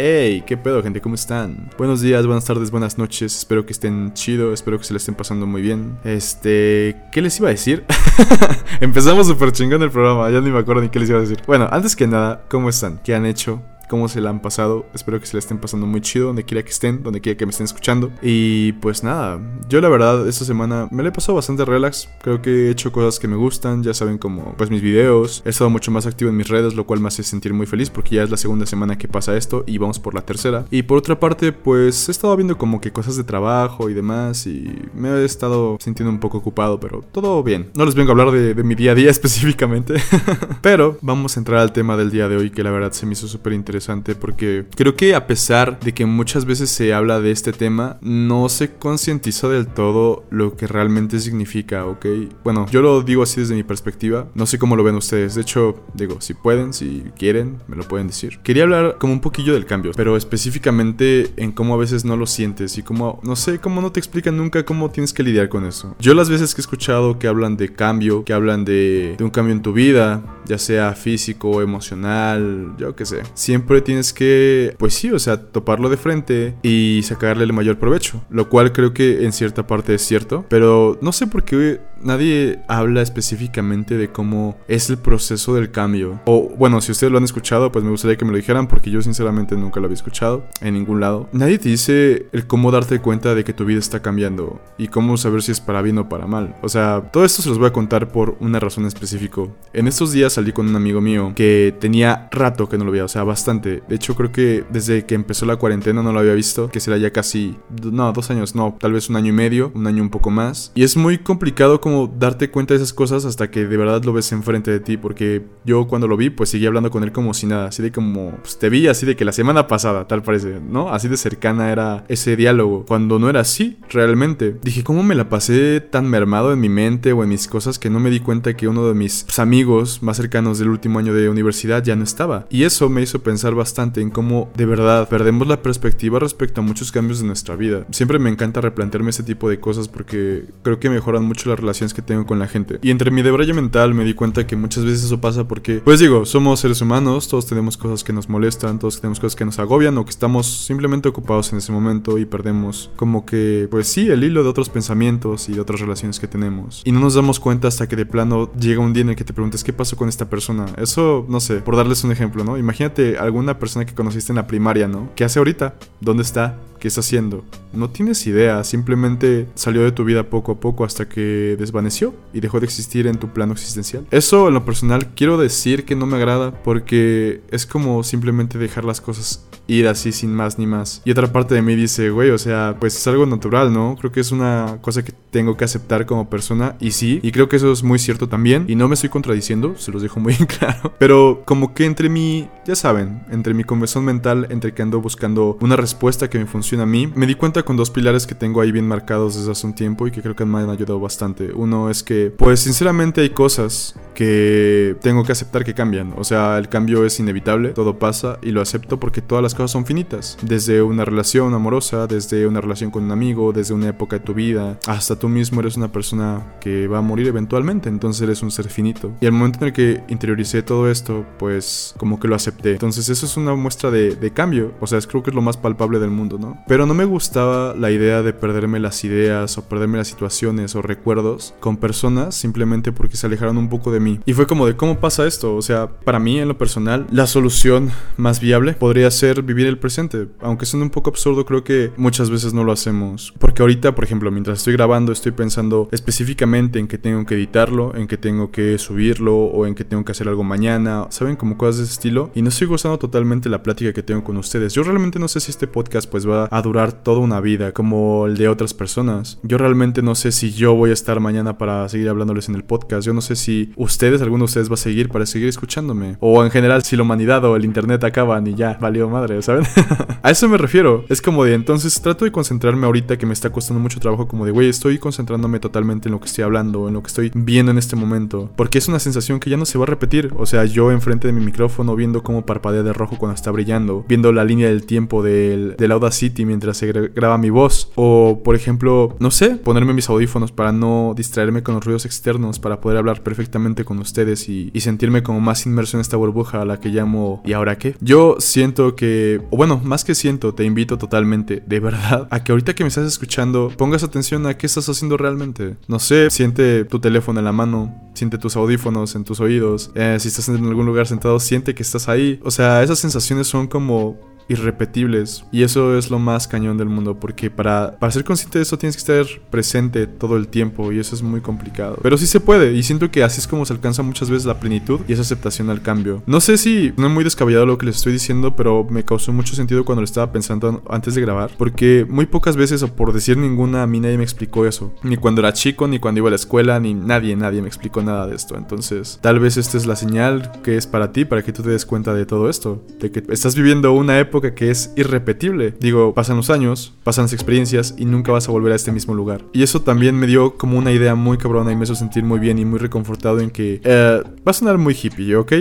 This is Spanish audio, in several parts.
Hey, ¿qué pedo, gente? ¿Cómo están? Buenos días, buenas tardes, buenas noches. Espero que estén chido, espero que se le estén pasando muy bien. Este, ¿qué les iba a decir? Empezamos súper chingón el programa, ya ni me acuerdo ni qué les iba a decir. Bueno, antes que nada, ¿cómo están? ¿Qué han hecho? Cómo se la han pasado. Espero que se la estén pasando muy chido, donde quiera que estén, donde quiera que me estén escuchando. Y pues nada, yo la verdad esta semana me la he pasado bastante relax. Creo que he hecho cosas que me gustan, ya saben como pues mis videos. He estado mucho más activo en mis redes, lo cual me hace sentir muy feliz porque ya es la segunda semana que pasa esto y vamos por la tercera. Y por otra parte, pues he estado viendo como que cosas de trabajo y demás y me he estado sintiendo un poco ocupado, pero todo bien. No les vengo a hablar de, de mi día a día específicamente, pero vamos a entrar al tema del día de hoy que la verdad se me hizo súper interesante porque creo que a pesar de que muchas veces se habla de este tema, no se concientiza del todo lo que realmente significa, ¿ok? Bueno, yo lo digo así desde mi perspectiva, no sé cómo lo ven ustedes, de hecho, digo, si pueden, si quieren, me lo pueden decir. Quería hablar como un poquillo del cambio, pero específicamente en cómo a veces no lo sientes y cómo, no sé, cómo no te explican nunca cómo tienes que lidiar con eso. Yo las veces que he escuchado que hablan de cambio, que hablan de, de un cambio en tu vida, ya sea físico, emocional, yo qué sé, siempre tienes que, pues sí, o sea, toparlo de frente y sacarle el mayor provecho. Lo cual creo que en cierta parte es cierto. Pero no sé por qué nadie habla específicamente de cómo es el proceso del cambio. O bueno, si ustedes lo han escuchado, pues me gustaría que me lo dijeran porque yo sinceramente nunca lo había escuchado en ningún lado. Nadie te dice el cómo darte cuenta de que tu vida está cambiando y cómo saber si es para bien o para mal. O sea, todo esto se los voy a contar por una razón específica. En estos días salí con un amigo mío que tenía rato que no lo veía, o sea, bastante. De hecho, creo que desde que empezó la cuarentena no lo había visto, que será ya casi, no, dos años, no, tal vez un año y medio, un año un poco más. Y es muy complicado como darte cuenta de esas cosas hasta que de verdad lo ves enfrente de ti, porque yo cuando lo vi, pues seguí hablando con él como si nada, así de como, pues te vi así de que la semana pasada, tal parece, ¿no? Así de cercana era ese diálogo, cuando no era así, realmente. Dije, ¿cómo me la pasé tan mermado en mi mente o en mis cosas que no me di cuenta que uno de mis pues, amigos más cercanos del último año de universidad ya no estaba? Y eso me hizo pensar bastante en cómo de verdad perdemos la perspectiva respecto a muchos cambios de nuestra vida. Siempre me encanta replantearme ese tipo de cosas porque creo que mejoran mucho las relaciones que tengo con la gente. Y entre mi debraye mental me di cuenta que muchas veces eso pasa porque, pues digo, somos seres humanos, todos tenemos cosas que nos molestan, todos tenemos cosas que nos agobian o que estamos simplemente ocupados en ese momento y perdemos como que, pues sí, el hilo de otros pensamientos y de otras relaciones que tenemos. Y no nos damos cuenta hasta que de plano llega un día en el que te preguntes qué pasó con esta persona. Eso, no sé, por darles un ejemplo, ¿no? Imagínate alguna persona que conociste en la primaria, ¿no? ¿Qué hace ahorita? ¿Dónde está? ¿Qué está haciendo? No tienes idea, simplemente salió de tu vida poco a poco hasta que desvaneció y dejó de existir en tu plano existencial. Eso en lo personal quiero decir que no me agrada porque es como simplemente dejar las cosas ir así sin más ni más. Y otra parte de mí dice, güey, o sea, pues es algo natural, ¿no? Creo que es una cosa que tengo que aceptar como persona y sí, y creo que eso es muy cierto también y no me estoy contradiciendo, se los dejo muy en claro, pero como que entre mi, ya saben, entre mi conversión mental, entre que ando buscando una respuesta que me funcione a mí, me di cuenta con dos pilares que tengo ahí bien marcados desde hace un tiempo y que creo que me han ayudado bastante. Uno es que, pues sinceramente hay cosas que tengo que aceptar que cambian, o sea, el cambio es inevitable, todo pasa y lo acepto porque todas las son finitas. Desde una relación amorosa, desde una relación con un amigo, desde una época de tu vida, hasta tú mismo eres una persona que va a morir eventualmente, entonces eres un ser finito. Y al momento en el que interioricé todo esto, pues como que lo acepté. Entonces eso es una muestra de, de cambio, o sea, es, creo que es lo más palpable del mundo, ¿no? Pero no me gustaba la idea de perderme las ideas o perderme las situaciones o recuerdos con personas simplemente porque se alejaron un poco de mí. Y fue como de, ¿cómo pasa esto? O sea, para mí en lo personal, la solución más viable podría ser vivir el presente. Aunque suene un poco absurdo, creo que muchas veces no lo hacemos. Porque ahorita, por ejemplo, mientras estoy grabando, estoy pensando específicamente en que tengo que editarlo, en que tengo que subirlo o en que tengo que hacer algo mañana. ¿Saben? Como cosas de ese estilo. Y no estoy gozando totalmente la plática que tengo con ustedes. Yo realmente no sé si este podcast pues va a durar toda una vida como el de otras personas. Yo realmente no sé si yo voy a estar mañana para seguir hablándoles en el podcast. Yo no sé si ustedes, alguno de ustedes va a seguir para seguir escuchándome. O en general si la humanidad o el internet acaban y ya, valió madre. ¿Saben? a eso me refiero. Es como de, entonces trato de concentrarme ahorita que me está costando mucho trabajo, como de, güey, estoy concentrándome totalmente en lo que estoy hablando, en lo que estoy viendo en este momento. Porque es una sensación que ya no se va a repetir. O sea, yo enfrente de mi micrófono viendo cómo parpadea de rojo cuando está brillando, viendo la línea del tiempo del, del Audacity mientras se graba mi voz. O, por ejemplo, no sé, ponerme mis audífonos para no distraerme con los ruidos externos, para poder hablar perfectamente con ustedes y sentirme como más inmerso en esta burbuja a la que llamo ¿y ahora qué? Yo siento que, o bueno, más que siento, te invito totalmente, de verdad, a que ahorita que me estás escuchando, pongas atención a qué estás haciendo realmente. No sé, siente tu teléfono en la mano, siente tus audífonos en tus oídos, eh, si estás en algún lugar sentado, siente que estás ahí. O sea, esas sensaciones son como irrepetibles. Y eso es lo más cañón del mundo, porque para, para ser consciente de eso tienes que estar presente todo el tiempo y eso es muy complicado. Pero sí se puede y siento que así es como se alcanza muchas veces la plenitud y esa aceptación al cambio. No sé si no es muy descabellado lo que les estoy diciendo, pero me causó mucho sentido cuando lo estaba pensando antes de grabar, porque muy pocas veces, o por decir ninguna, a mí nadie me explicó eso. Ni cuando era chico, ni cuando iba a la escuela, ni nadie, nadie me explicó nada de esto. Entonces, tal vez esta es la señal que es para ti, para que tú te des cuenta de todo esto, de que estás viviendo una época que es irrepetible. Digo, pasan los años, pasan las experiencias y nunca vas a volver a este mismo lugar. Y eso también me dio como una idea muy cabrona y me hizo sentir muy bien y muy reconfortado en que eh, va a sonar muy hippie, ¿ok?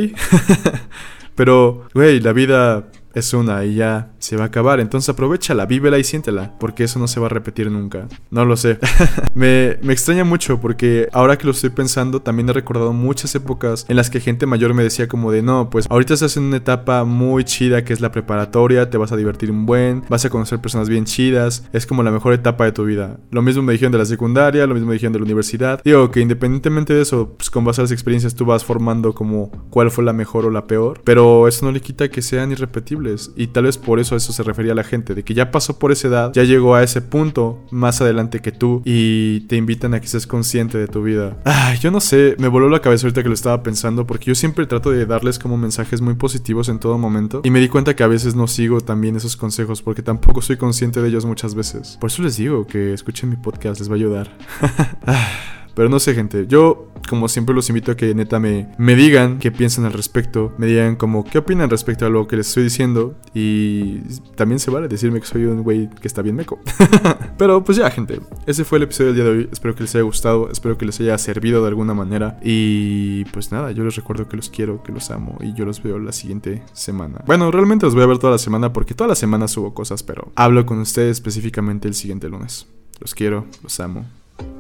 Pero, güey, la vida es una y ya se va a acabar. Entonces aprovechala, vívela y siéntela, porque eso no se va a repetir nunca. No lo sé. me, me extraña mucho porque ahora que lo estoy pensando, también he recordado muchas épocas en las que gente mayor me decía como de, no, pues ahorita estás en una etapa muy chida que es la preparatoria, te vas a divertir un buen, vas a conocer personas bien chidas, es como la mejor etapa de tu vida. Lo mismo me dijeron de la secundaria, lo mismo me dijeron de la universidad. Digo que independientemente de eso, pues con base a las experiencias tú vas formando como cuál fue la mejor o la peor, pero eso no le quita que sean irrepetibles y tal vez por eso a eso se refería la gente, de que ya pasó por esa edad, ya llegó a ese punto más adelante que tú y te invitan a que seas consciente de tu vida. Yo no sé, me voló la cabeza ahorita que lo estaba pensando porque yo siempre trato de darles como mensajes muy positivos en todo momento y me di cuenta que a veces no sigo también esos consejos porque tampoco soy consciente de ellos muchas veces. Por eso les digo que escuchen mi podcast, les va a ayudar. Pero no sé, gente. Yo, como siempre, los invito a que neta me, me digan qué piensan al respecto. Me digan como qué opinan respecto a lo que les estoy diciendo. Y también se vale decirme que soy un güey que está bien meco. Pero pues ya, gente. Ese fue el episodio del día de hoy. Espero que les haya gustado. Espero que les haya servido de alguna manera. Y pues nada, yo les recuerdo que los quiero, que los amo. Y yo los veo la siguiente semana. Bueno, realmente los voy a ver toda la semana porque toda la semana subo cosas. Pero hablo con ustedes específicamente el siguiente lunes. Los quiero, los amo.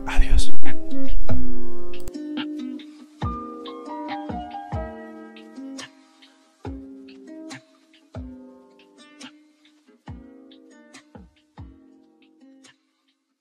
Adiós.